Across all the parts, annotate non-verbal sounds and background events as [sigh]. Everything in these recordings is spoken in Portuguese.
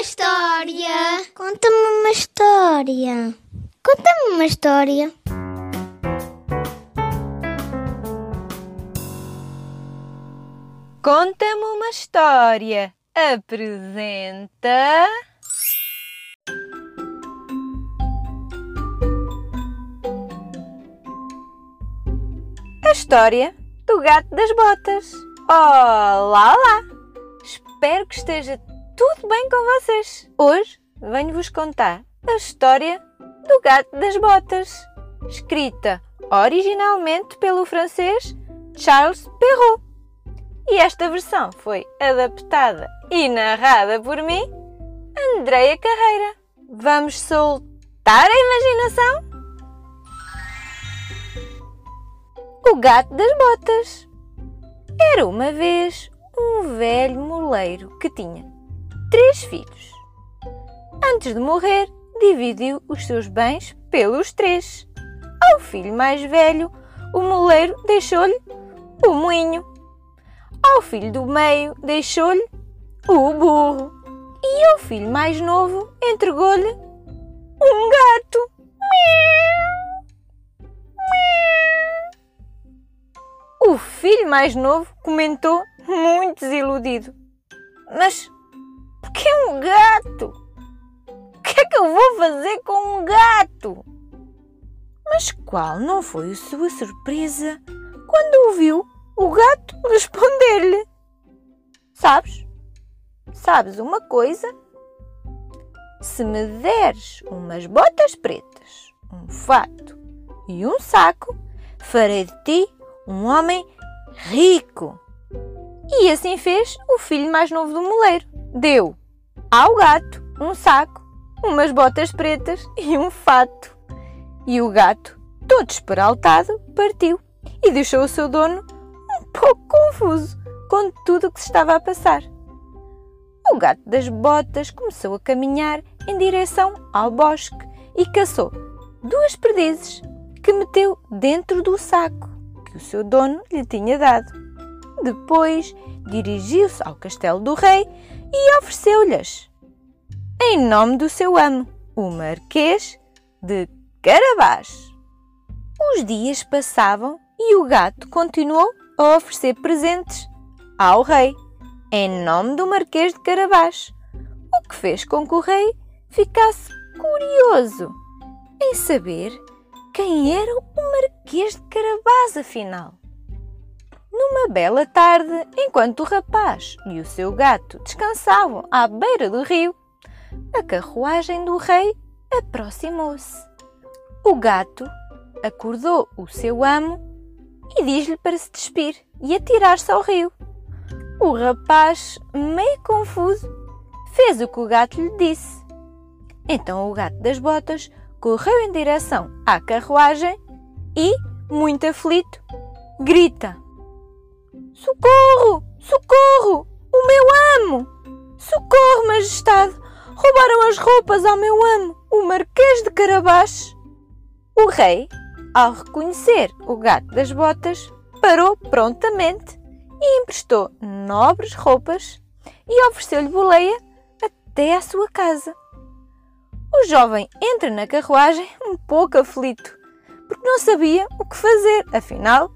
uma história. Conta-me uma história. Conta-me uma história. Conta-me uma história. Apresenta. A história do gato das botas. Olá, olá! Espero que esteja tudo bem com vocês. Hoje venho-vos contar a história do gato das botas, escrita originalmente pelo francês Charles Perrault. E esta versão foi adaptada e narrada por mim, Andreia Carreira. Vamos soltar a imaginação? O gato das botas. Era uma vez um velho moleiro que tinha três filhos. Antes de morrer, dividiu os seus bens pelos três. Ao filho mais velho, o moleiro deixou-lhe o moinho. Ao filho do meio, deixou-lhe o burro. E ao filho mais novo, entregou-lhe um gato. O filho mais novo comentou, muito desiludido: Mas que um gato? O que é que eu vou fazer com um gato? Mas qual não foi a sua surpresa quando ouviu o gato responder-lhe: Sabes? Sabes uma coisa? Se me deres umas botas pretas, um fato e um saco, farei de ti um homem rico. E assim fez o filho mais novo do moleiro. Deu ao gato um saco, umas botas pretas e um fato. E o gato, todo esperaltado, partiu e deixou o seu dono um pouco confuso com tudo o que se estava a passar. O gato das botas começou a caminhar em direção ao bosque e caçou duas perdizes que meteu dentro do saco que o seu dono lhe tinha dado. Depois dirigiu-se ao castelo do rei e ofereceu-lhes, em nome do seu amo, o Marquês de Carabás. Os dias passavam e o gato continuou a oferecer presentes ao rei, em nome do Marquês de Carabás, o que fez com que o rei ficasse curioso em saber quem era o Marquês de Carabás, afinal. Numa bela tarde, enquanto o rapaz e o seu gato descansavam à beira do rio, a carruagem do rei aproximou-se. O gato acordou o seu amo e diz-lhe para se despir e atirar-se ao rio. O rapaz, meio confuso, fez o que o gato lhe disse. Então o gato das botas correu em direção à carruagem e, muito aflito, grita: Socorro! Socorro! O meu amo! Socorro, Majestade! Roubaram as roupas ao meu amo, o Marquês de Carabás! O rei, ao reconhecer o gato das botas, parou prontamente e emprestou nobres roupas e ofereceu-lhe boleia até à sua casa. O jovem entra na carruagem um pouco aflito, porque não sabia o que fazer, afinal,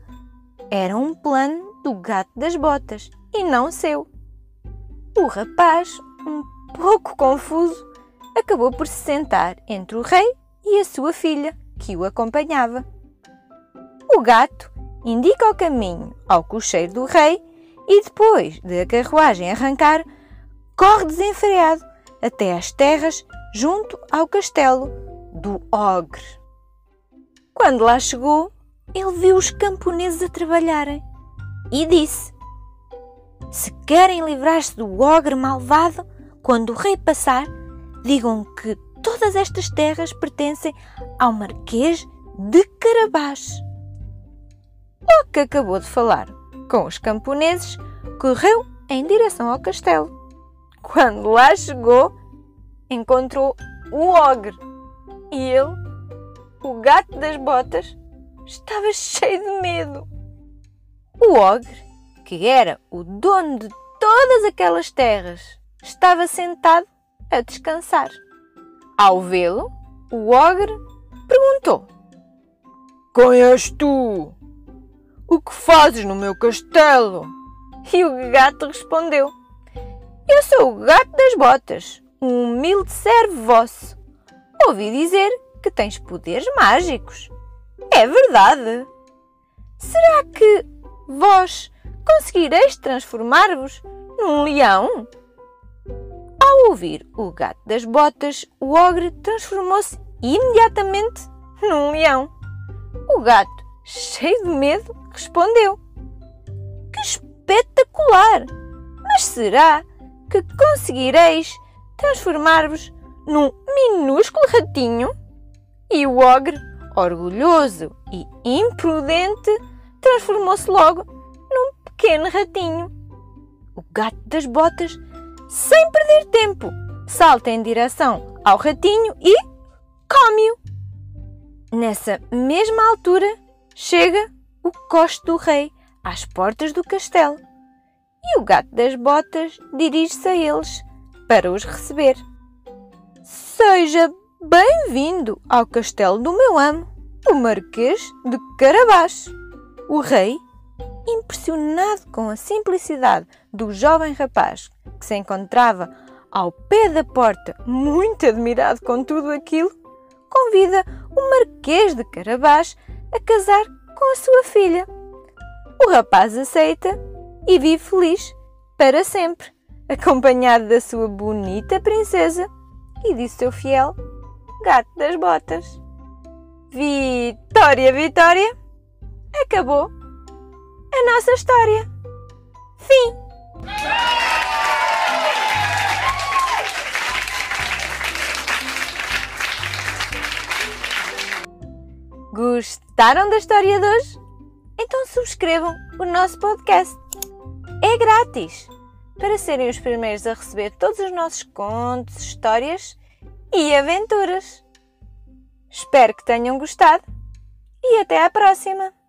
era um plano do gato das botas e não seu. O rapaz, um pouco confuso, acabou por se sentar entre o rei e a sua filha, que o acompanhava. O gato indica o caminho ao cocheiro do rei e, depois de a carruagem arrancar, corre desenfreado até às terras junto ao castelo do Ogre. Quando lá chegou, ele viu os camponeses a trabalharem e disse: Se querem livrar-se do ogre malvado, quando o rei passar, digam que todas estas terras pertencem ao Marquês de Carabás. O que acabou de falar com os camponeses correu em direção ao castelo. Quando lá chegou, encontrou o ogre e ele, o gato das botas, estava [laughs] cheio de medo. O ogre, que era o dono de todas aquelas terras, estava sentado a descansar. Ao vê-lo, o ogre perguntou: Quem és tu? O que fazes no meu castelo? E o gato respondeu: Eu sou o gato das botas, um humilde servo vosso. Ouvi dizer que tens poderes mágicos. É verdade. Será que vós conseguireis transformar-vos num leão? Ao ouvir o gato das botas, o ogre transformou-se imediatamente num leão. O gato, cheio de medo, respondeu: Que espetacular! Mas será que conseguireis transformar-vos num minúsculo ratinho? E o ogre, orgulhoso e imprudente, transformou-se logo num pequeno ratinho. O gato das botas, sem perder tempo, salta em direção ao ratinho e come-o. Nessa mesma altura, chega o coste do rei às portas do castelo e o gato das botas dirige-se a eles para os receber. Seja bem-vindo ao castelo do meu amo, o Marquês de Carabás. O rei, impressionado com a simplicidade do jovem rapaz que se encontrava ao pé da porta, muito admirado com tudo aquilo, convida o Marquês de Carabás a casar com a sua filha. O rapaz aceita e vive feliz para sempre, acompanhado da sua bonita princesa e de seu fiel gato das botas. Vitória, Vitória! Acabou a nossa história. Fim! Gostaram da história de hoje? Então subscrevam o nosso podcast. É grátis para serem os primeiros a receber todos os nossos contos, histórias e aventuras. Espero que tenham gostado e até à próxima!